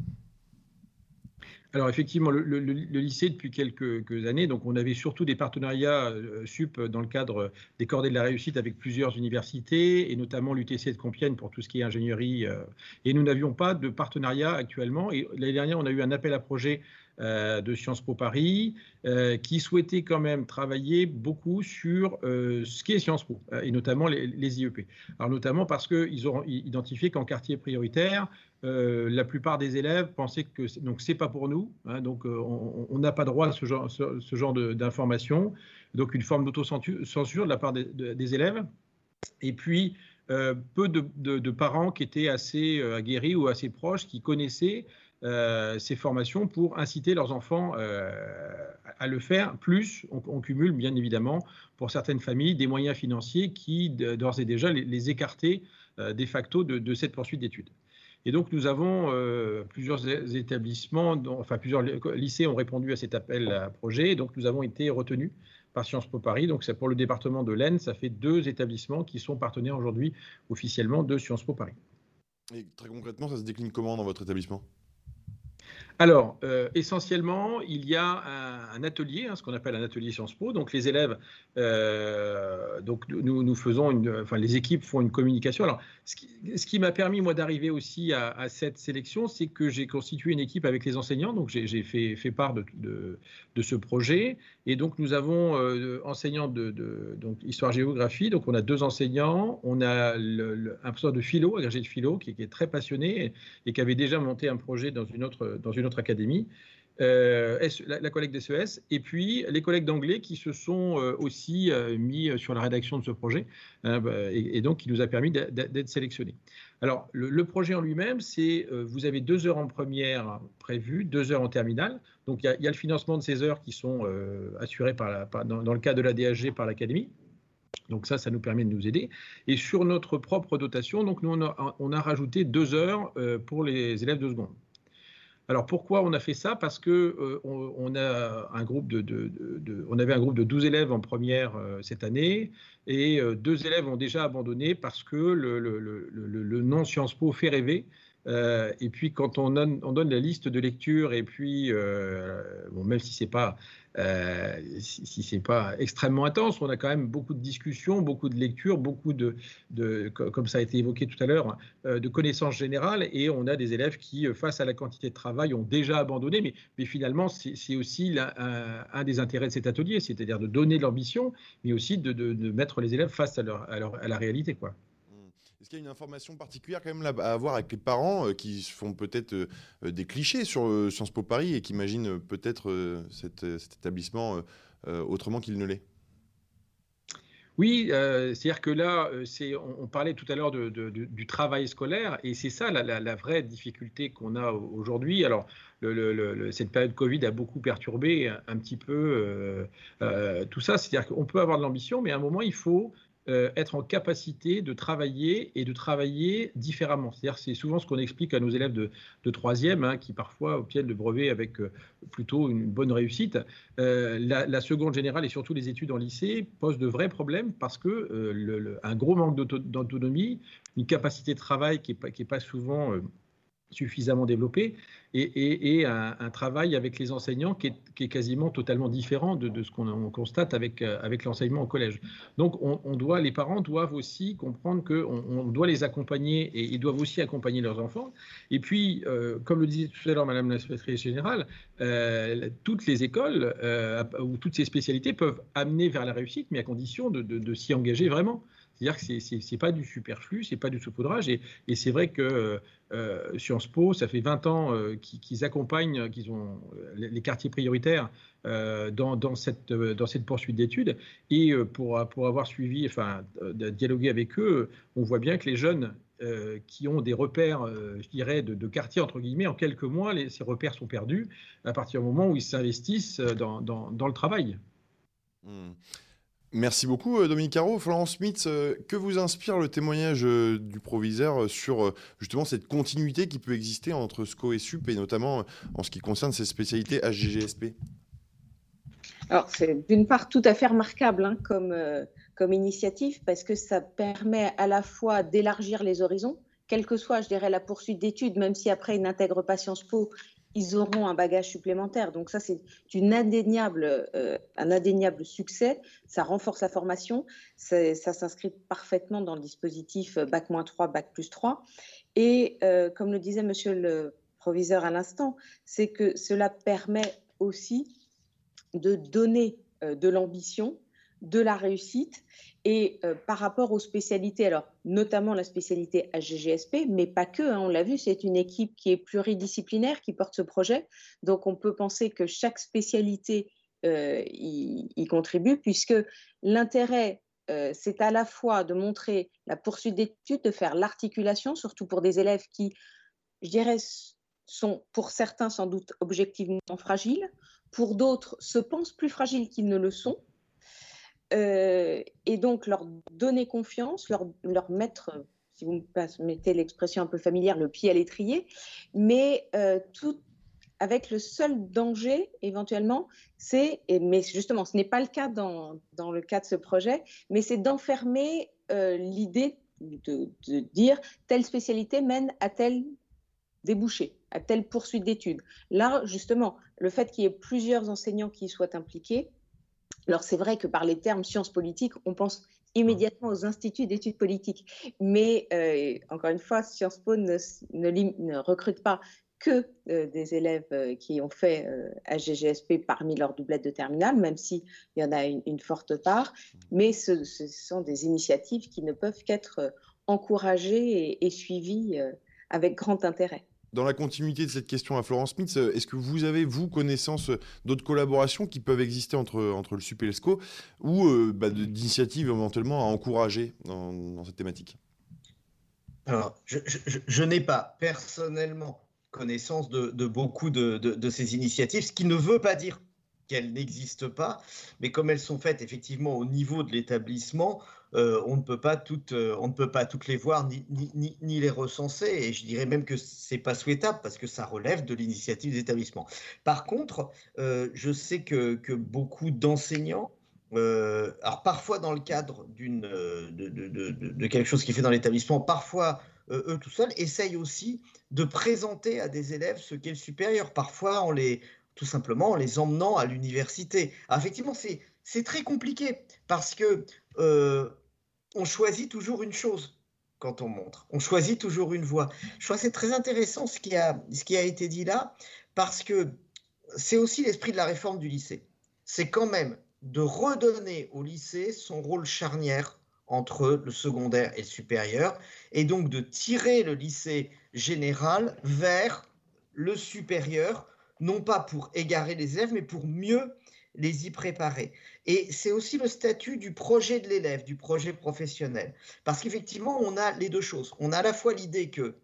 Alors effectivement, le, lycée depuis quelques, années, donc on avait surtout des partenariats euh, sup dans le cadre des cordées de la réussite avec plusieurs universités et notamment l'UTC de Compiègne pour tout ce qui est ingénierie. Euh, et nous n'avions pas de partenariat actuellement. Et l'année dernière, on a eu un appel à projet de Sciences Po Paris, qui souhaitait quand même travailler beaucoup sur ce qu'est Sciences Po, et notamment les, IEP. Alors notamment parce qu'ils ont identifié qu'en quartier prioritaire, euh, la plupart des élèves pensaient que donc c'est pas pour nous, hein, donc euh, on n'a pas droit à ce genre, ce, d'informations, donc une forme d'autocensure de la part des, élèves. Et puis euh, peu de, parents qui étaient assez aguerris ou assez proches, qui connaissaient ces formations pour inciter leurs enfants à le faire. Plus, on, cumule bien évidemment pour certaines familles des moyens financiers qui d'ores et déjà les, écartaient de facto de cette poursuite d'études. Et donc, nous avons plusieurs établissements, enfin plusieurs lycées ont répondu à cet appel à projet. Et donc, nous avons été retenus par Sciences Po Paris. Donc, c'est pour le département de l'Aisne, ça fait deux établissements qui sont partenaires aujourd'hui officiellement de Sciences Po Paris. Et très concrètement, ça se décline comment dans votre établissement? Alors, euh, essentiellement, il y a un, atelier, hein, ce qu'on appelle un atelier Sciences Po. Donc, les élèves, euh, donc nous, nous faisons, enfin, les équipes font une communication. Alors, ce qui, m'a permis, moi, d'arriver aussi à, cette sélection, c'est que j'ai constitué une équipe avec les enseignants. Donc, j'ai fait, part de, ce projet. Et donc, nous avons euh, enseignants de, donc, histoire-géographie. Donc, on a deux enseignants. On a un professeur de philo, agrégé de philo, qui, est très passionné et, qui avait déjà monté un projet dans une autre, dans une notre académie, euh, la, collègue des SES, et puis les collègues d'anglais qui se sont euh, aussi mis sur la rédaction de ce projet, hein, bah, et, donc qui nous a permis d'être sélectionnés. Alors, le, projet en lui-même, c'est vous avez deux heures en première prévues, deux heures en terminale. Donc, il y, a le financement de ces heures qui sont assurées par, dans, le cas de la DHG par l'académie. Donc ça, ça nous permet de nous aider. Et sur notre propre dotation, donc nous, on a, on a rajouté deux heures pour les élèves de seconde. Alors pourquoi on a fait ça? Parce que euh, on, a un groupe de, on avait un groupe de 12 élèves en première euh, cette année et euh, deux élèves ont déjà abandonné parce que le, le nom Sciences Po fait rêver. Et puis quand on donne, on donne, la liste de lecture, et puis bon, même si c'est pas euh, si, c'est pas extrêmement intense, on a quand même beaucoup de discussions, beaucoup de lectures, beaucoup de, de comme ça a été évoqué tout à l'heure, de connaissances générales, et on a des élèves qui, face à la quantité de travail, ont déjà abandonné. Mais, finalement, c'est aussi un, des intérêts de cet atelier, c'est-à-dire de donner l'ambition, mais aussi de, de, mettre les élèves face à, à, leur, à la réalité, quoi. Est-ce qu'il y a une information particulière quand même à avoir avec les parents euh, qui font peut-être euh, euh, des clichés sur Sciences Po Paris et qui imaginent peut-être cet, établissement autrement qu'il ne l'est? Oui, c'est-à-dire que là, on, parlait tout à l'heure du travail scolaire, et c'est ça la, vraie difficulté qu'on a aujourd'hui. Alors, cette période Covid a beaucoup perturbé un, petit peu tout ça. C'est-à-dire qu'on peut avoir de l'ambition, mais à un moment, il faut euh, être en capacité de travailler et de travailler différemment. C'est-à-dire c'est souvent ce qu'on explique à nos élèves de, troisième, hein, qui parfois obtiennent le brevet avec euh, plutôt une bonne réussite. Euh, la, seconde générale et surtout les études en lycée posent de vrais problèmes parce que un gros manque d'autonomie, une capacité de travail qui n'est pas, pas, souvent suffisamment développé et, un, travail avec les enseignants qui est, quasiment totalement différent de, ce qu'on constate avec, euh, avec l'enseignement au collège. Donc, on, doit, les parents doivent aussi comprendre qu'on on doit les accompagner et ils doivent aussi accompagner leurs enfants. Et puis, euh, comme le disait tout à l'heure Madame la secrétaire générale, euh, toutes les écoles ou toutes ces spécialités peuvent amener vers la réussite, mais à condition de s'y engager vraiment. C'est-à-dire que ce n'est pas du superflu, ce n'est pas du saupoudrage. Et, c'est vrai que euh, Sciences Po, ça fait 20 ans euh, qu'ils accompagnent qu'ils ont euh, les quartiers prioritaires euh, dans, cette, poursuite d'études. Et pour, avoir suivi, enfin, dialoguer avec eux, on voit bien que les jeunes qui ont des repères, je dirais, de, quartier, entre guillemets, en quelques mois, ces repères sont perdus à partir du moment où ils s'investissent dans, le travail. Mmh. Merci beaucoup euh, Dominique Caro. Florence Smith, euh, que vous inspire le témoignage euh, du proviseur sur justement cette continuité qui peut exister entre SCO et SUP et notamment en ce qui concerne ces spécialités HGGSP Alors c'est d'une part tout à fait remarquable hein, comme, comme initiative parce que ça permet à la fois d'élargir les horizons, quelle que soit, je dirais, la poursuite d'études, même si après ils n'intègrent pas Sciences Po, ils auront un bagage supplémentaire. Donc ça, c'est euh, un indéniable succès. Ça renforce la formation. Ça, s'inscrit parfaitement dans le dispositif Bac-3, Bac plus 3. Et euh, comme le disait monsieur le proviseur à l'instant, c'est que cela permet aussi de donner euh, de l'ambition, de la réussite et euh, par rapport aux spécialités, alors notamment la spécialité HGGSP, mais pas que, hein, on l'a vu, c'est une équipe qui est pluridisciplinaire qui porte ce projet. Donc on peut penser que chaque spécialité euh, y, contribue, puisque l'intérêt, euh, c'est à la fois de montrer la poursuite d'études, de faire l'articulation, surtout pour des élèves qui, je dirais, sont pour certains sans doute objectivement fragiles, pour d'autres se pensent plus fragiles qu'ils ne le sont euh, et donc leur donner confiance, leur, leur mettre si vous me mettez l'expression un peu familière, le pied à l'étrier, mais tout avec le seul danger éventuellement, c'est, mais justement ce n'est pas le cas dans, dans, le cas de ce projet, mais c'est d'enfermer l'idée de, de, dire telle spécialité mène à tel débouché, à telle poursuite d'études. Là, justement, le fait qu'il y ait plusieurs enseignants qui soient impliqués, alors c'est vrai que par les termes sciences politiques, on pense immédiatement aux instituts d'études politiques. Mais euh, encore une fois, Sciences Po ne, ne, recrute pas que euh, des élèves euh, qui ont fait HGGSP parmi leurs doublettes de terminale, même s'il y en a une, forte part. Mais ce, sont des initiatives qui ne peuvent qu'être encouragées et suivies avec grand intérêt. Dans la continuité de cette question à Florence Smith, euh, est-ce que vous avez, vous, connaissance euh, d'autres collaborations qui peuvent exister entre, entre le SUPELSCO ou euh, bah, d'initiatives éventuellement à encourager dans, cette thématique? Alors, je, n'ai pas personnellement connaissance de, beaucoup de, de, ces initiatives, ce qui ne veut pas dire qu'elles n'existent pas, mais comme elles sont faites effectivement au niveau de l'établissement, euh, on, ne peut pas toutes, euh, on ne peut pas toutes les voir ni, ni, les recenser. Et je dirais même que ce n'est pas souhaitable parce que ça relève de l'initiative des établissements. Par contre, euh, je sais que, beaucoup d'enseignants, alors parfois dans le cadre d'une, de, quelque chose qui est fait dans l'établissement, parfois eux tout seuls, essayent aussi de présenter à des élèves ce qu'est le supérieur. Parfois, en les, tout simplement en les emmenant à l'université. Effectivement, c'est, c'est très compliqué parce que on choisit toujours une chose quand on montre. On choisit toujours une voie. Je crois que c'est très intéressant ce qui, a, ce qui a été dit là, parce que c'est aussi l'esprit de la réforme du lycée. C'est quand même de redonner au lycée son rôle charnière entre le secondaire et le supérieur, et donc de tirer le lycée général vers le supérieur, non pas pour égarer les élèves, mais pour mieux les y préparer. Et c'est aussi le statut du projet de l'élève, du projet professionnel. Parce qu'effectivement, on a les deux choses. On a à la fois l'idée que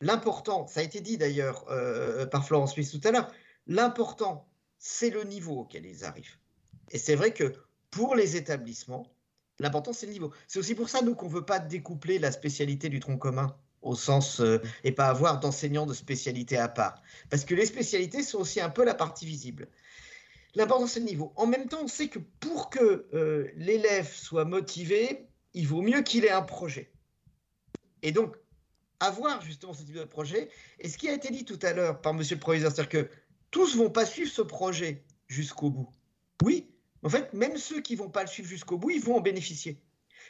l'important, ça a été dit d'ailleurs euh, par Florence Smith tout à l'heure, l'important, c'est le niveau auquel ils arrivent. Et c'est vrai que pour les établissements, l'important, c'est le niveau. C'est aussi pour ça, nous, qu'on ne veut pas découpler la spécialité du tronc commun au sens euh, et pas avoir d'enseignants de spécialité à part. Parce que les spécialités sont aussi un peu la partie visible. L'important, c'est le niveau. En même temps, on sait que pour que euh, l'élève soit motivé, il vaut mieux qu'il ait un projet. Et donc, avoir justement ce type de projet, et ce qui a été dit tout à l'heure par Monsieur le Proviseur, c'est-à-dire que tous ne vont pas suivre ce projet jusqu'au bout. Oui, en fait, même ceux qui ne vont pas le suivre jusqu'au bout, ils vont en bénéficier.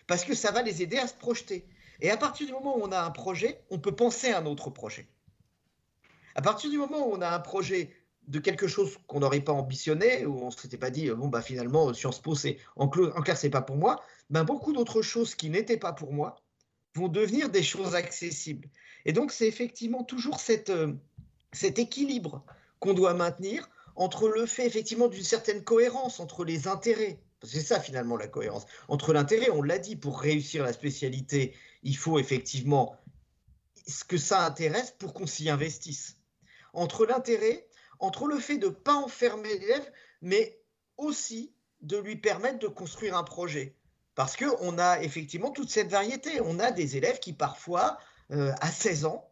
Parce que ça va les aider à se projeter. Et à partir du moment où on a un projet, on peut penser à un autre projet. À partir du moment où on a un projet de quelque chose qu'on n'aurait pas ambitionné, où on ne s'était pas dit, bon, bah, finalement, Sciences Po, c'est, en, en clair, c'est pas pour moi, ben, beaucoup d'autres choses qui n'étaient pas pour moi vont devenir des choses accessibles. Et donc, c'est effectivement toujours cette, euh, cet équilibre qu'on doit maintenir entre le fait, effectivement, d'une certaine cohérence entre les intérêts. C'est ça, finalement, la cohérence. Entre l'intérêt, on l'a dit, pour réussir la spécialité, il faut effectivement ce que ça intéresse pour qu'on s'y investisse. Entre l'intérêt entre le fait de ne pas enfermer l'élève, mais aussi de lui permettre de construire un projet. Parce qu'on a effectivement toute cette variété. On a des élèves qui parfois, euh, à 16 ans,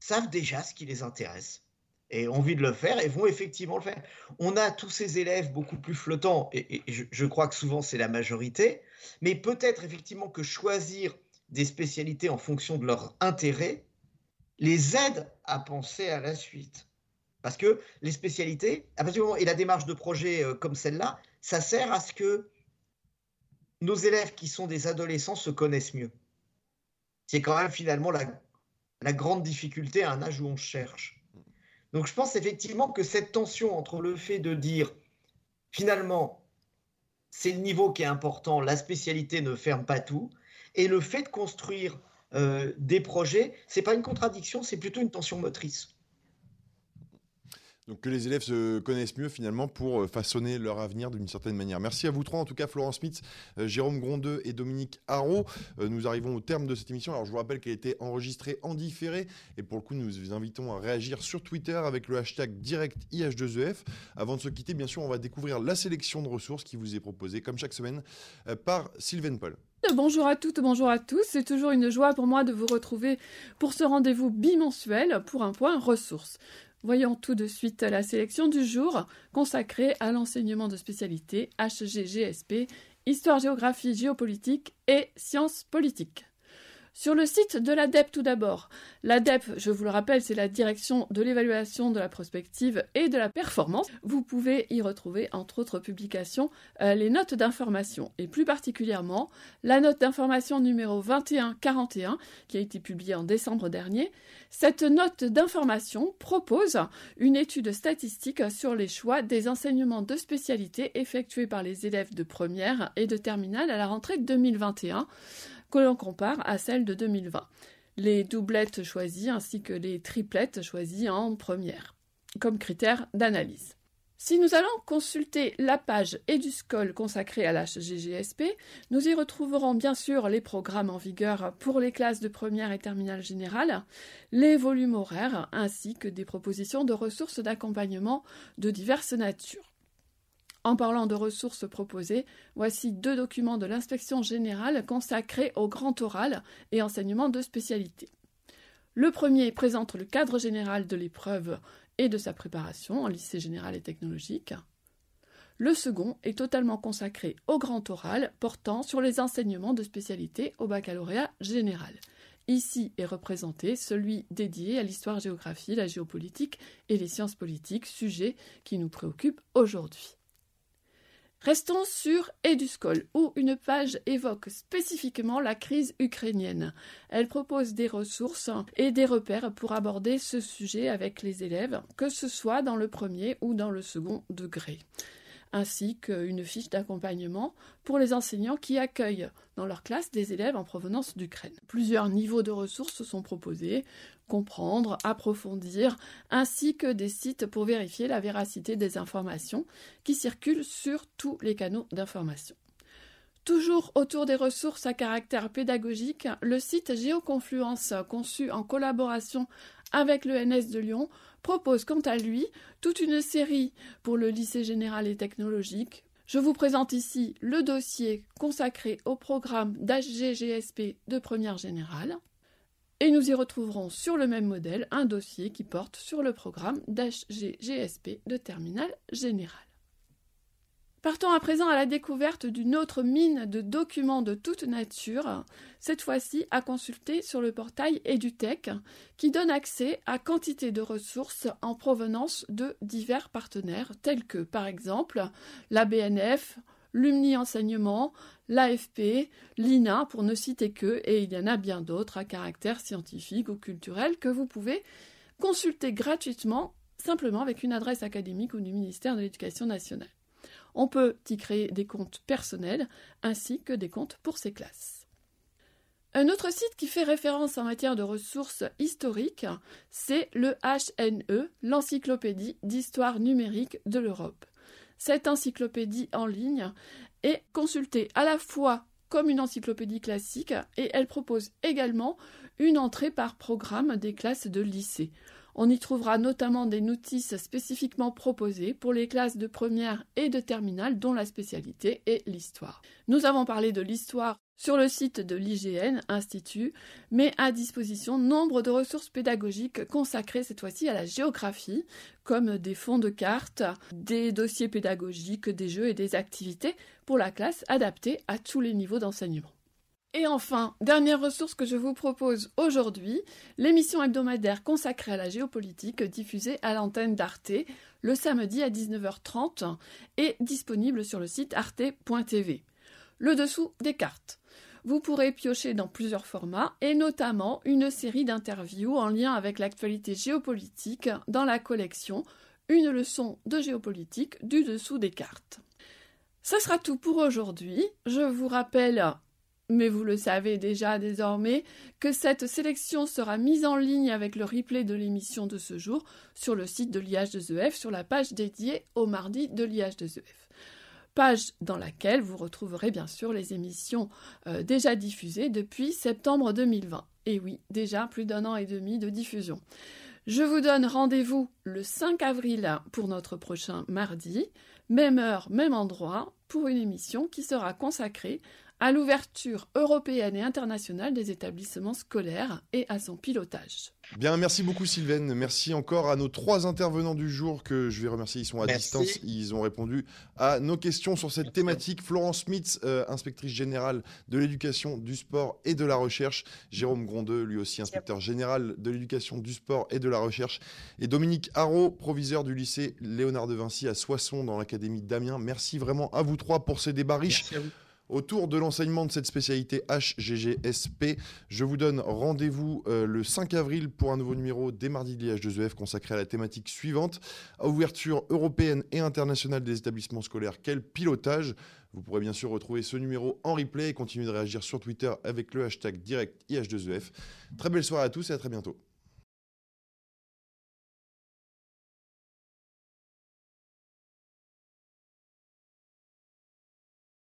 savent déjà ce qui les intéresse et ont envie de le faire et vont effectivement le faire. On a tous ces élèves beaucoup plus flottants, et, je, je, crois que souvent c'est la majorité, mais peut-être effectivement que choisir des spécialités en fonction de leur intérêt les aide à penser à la suite. Parce que les spécialités, et la démarche de projet euh, comme celle-là, ça sert à ce que nos élèves qui sont des adolescents se connaissent mieux. C'est quand même finalement la, la grande difficulté à un âge où on cherche. Donc je pense effectivement que cette tension entre le fait de dire finalement c'est le niveau qui est important, la spécialité ne ferme pas tout, et le fait de construire euh, des projets, c'est pas une contradiction, c'est plutôt une tension motrice. Donc que les élèves se connaissent mieux finalement pour euh, façonner leur avenir d'une certaine manière. Merci à vous trois, en tout cas Florence Smith, euh, Jérôme Grondeux et Dominique Haro. Euh, nous arrivons au terme de cette émission. Alors je vous rappelle qu'elle a été enregistrée en différé et pour le coup nous vous invitons à réagir sur Twitter avec le hashtag DirectIH2EF. E Avant de se quitter, bien sûr, on va découvrir la sélection de ressources qui vous est proposée comme chaque semaine par Sylvain Paul. Bonjour à toutes, bonjour à tous. C'est toujours une joie pour moi de vous retrouver pour ce rendez-vous bimensuel pour un point ressources. Voyons tout de suite la sélection du jour consacrée à l'enseignement de spécialité HGGSP, Histoire, géographie, géopolitique et sciences politiques. Sur le site de l'ADEP tout d'abord. L'ADEP, je vous le rappelle, c'est la direction de l'évaluation de la prospective et de la performance. Vous pouvez y retrouver, entre autres publications, euh, les notes d'information et plus particulièrement la note d'information numéro 2141 qui a été publiée en décembre dernier. Cette note d'information propose une étude statistique sur les choix des enseignements de spécialité effectués par les élèves de première et de terminale à la rentrée 2021 que l'on compare à celle de 2020. Les doublettes choisies ainsi que les triplettes choisies en première, comme critère d'analyse. Si nous allons consulter la page EduScol consacrée à l'HGGSP, nous y retrouverons bien sûr les programmes en vigueur pour les classes de première et terminale générale, les volumes horaires ainsi que des propositions de ressources d'accompagnement de diverses natures. En parlant de ressources proposées, voici deux documents de l'inspection générale consacrés au grand oral et enseignement de spécialité. Le premier présente le cadre général de l'épreuve et de sa préparation en lycée général et technologique. Le second est totalement consacré au grand oral portant sur les enseignements de spécialité au baccalauréat général. Ici est représenté celui dédié à l'histoire-géographie, la géopolitique et les sciences politiques, sujet qui nous préoccupe aujourd'hui. Restons sur Eduscol, où une page évoque spécifiquement la crise ukrainienne. Elle propose des ressources et des repères pour aborder ce sujet avec les élèves, que ce soit dans le premier ou dans le second degré ainsi qu'une fiche d'accompagnement pour les enseignants qui accueillent dans leur classe des élèves en provenance d'Ukraine. Plusieurs niveaux de ressources sont proposés, comprendre, approfondir, ainsi que des sites pour vérifier la véracité des informations qui circulent sur tous les canaux d'information. Toujours autour des ressources à caractère pédagogique, le site Géoconfluence, conçu en collaboration avec l'ENS de Lyon, propose quant à lui toute une série pour le lycée général et technologique. Je vous présente ici le dossier consacré au programme d'HGGSP de première générale. Et nous y retrouverons sur le même modèle un dossier qui porte sur le programme d'HGGSP de terminale générale. Partons à présent à la découverte d'une autre mine de documents de toute nature, cette fois-ci à consulter sur le portail EduTech, qui donne accès à quantité de ressources en provenance de divers partenaires, tels que par exemple la BNF, l'UMNI Enseignement, l'AFP, l'INA, pour ne citer que, et il y en a bien d'autres à caractère scientifique ou culturel que vous pouvez consulter gratuitement, simplement avec une adresse académique ou du ministère de l'Éducation nationale. On peut y créer des comptes personnels ainsi que des comptes pour ces classes. Un autre site qui fait référence en matière de ressources historiques, c'est le HNE, l'Encyclopédie d'histoire numérique de l'Europe. Cette encyclopédie en ligne est consultée à la fois comme une encyclopédie classique et elle propose également une entrée par programme des classes de lycée. On y trouvera notamment des notices spécifiquement proposées pour les classes de première et de terminale dont la spécialité est l'histoire. Nous avons parlé de l'histoire sur le site de l'IGN Institut, mais à disposition nombre de ressources pédagogiques consacrées cette fois-ci à la géographie, comme des fonds de cartes, des dossiers pédagogiques, des jeux et des activités pour la classe adaptées à tous les niveaux d'enseignement. Et enfin, dernière ressource que je vous propose aujourd'hui, l'émission hebdomadaire consacrée à la géopolitique diffusée à l'antenne d'Arte le samedi à 19h30 est disponible sur le site arte.tv. Le dessous des cartes. Vous pourrez piocher dans plusieurs formats et notamment une série d'interviews en lien avec l'actualité géopolitique dans la collection Une leçon de géopolitique du dessous des cartes. Ce sera tout pour aujourd'hui. Je vous rappelle mais vous le savez déjà désormais, que cette sélection sera mise en ligne avec le replay de l'émission de ce jour sur le site de l'IH2EF sur la page dédiée au mardi de l'IH2EF. Page dans laquelle vous retrouverez bien sûr les émissions euh, déjà diffusées depuis septembre 2020. Et oui, déjà plus d'un an et demi de diffusion. Je vous donne rendez-vous le 5 avril pour notre prochain mardi, même heure, même endroit, pour une émission qui sera consacrée à l'ouverture européenne et internationale des établissements scolaires et à son pilotage. Bien, merci beaucoup Sylvaine. Merci encore à nos trois intervenants du jour que je vais remercier. Ils sont à distance. Ils ont répondu à nos questions sur cette thématique. Florence Smith, euh, inspectrice générale de l'éducation, du sport et de la recherche. Jérôme Grondeux, lui aussi inspecteur général de l'éducation, du sport et de la recherche. Et Dominique Haro, proviseur du lycée Léonard de Vinci à Soissons dans l'académie d'Amiens. Merci vraiment à vous trois pour ces débats riches autour de l'enseignement de cette spécialité HGGSP. Je vous donne rendez-vous euh, le 5 avril pour un nouveau numéro des mardis de l'IH2EF consacré à la thématique suivante, ouverture européenne et internationale des établissements scolaires, quel pilotage? Vous pourrez bien sûr retrouver ce numéro en replay et continuer de réagir sur Twitter avec le hashtag direct IH2EF. Très belle soirée à tous et à très bientôt.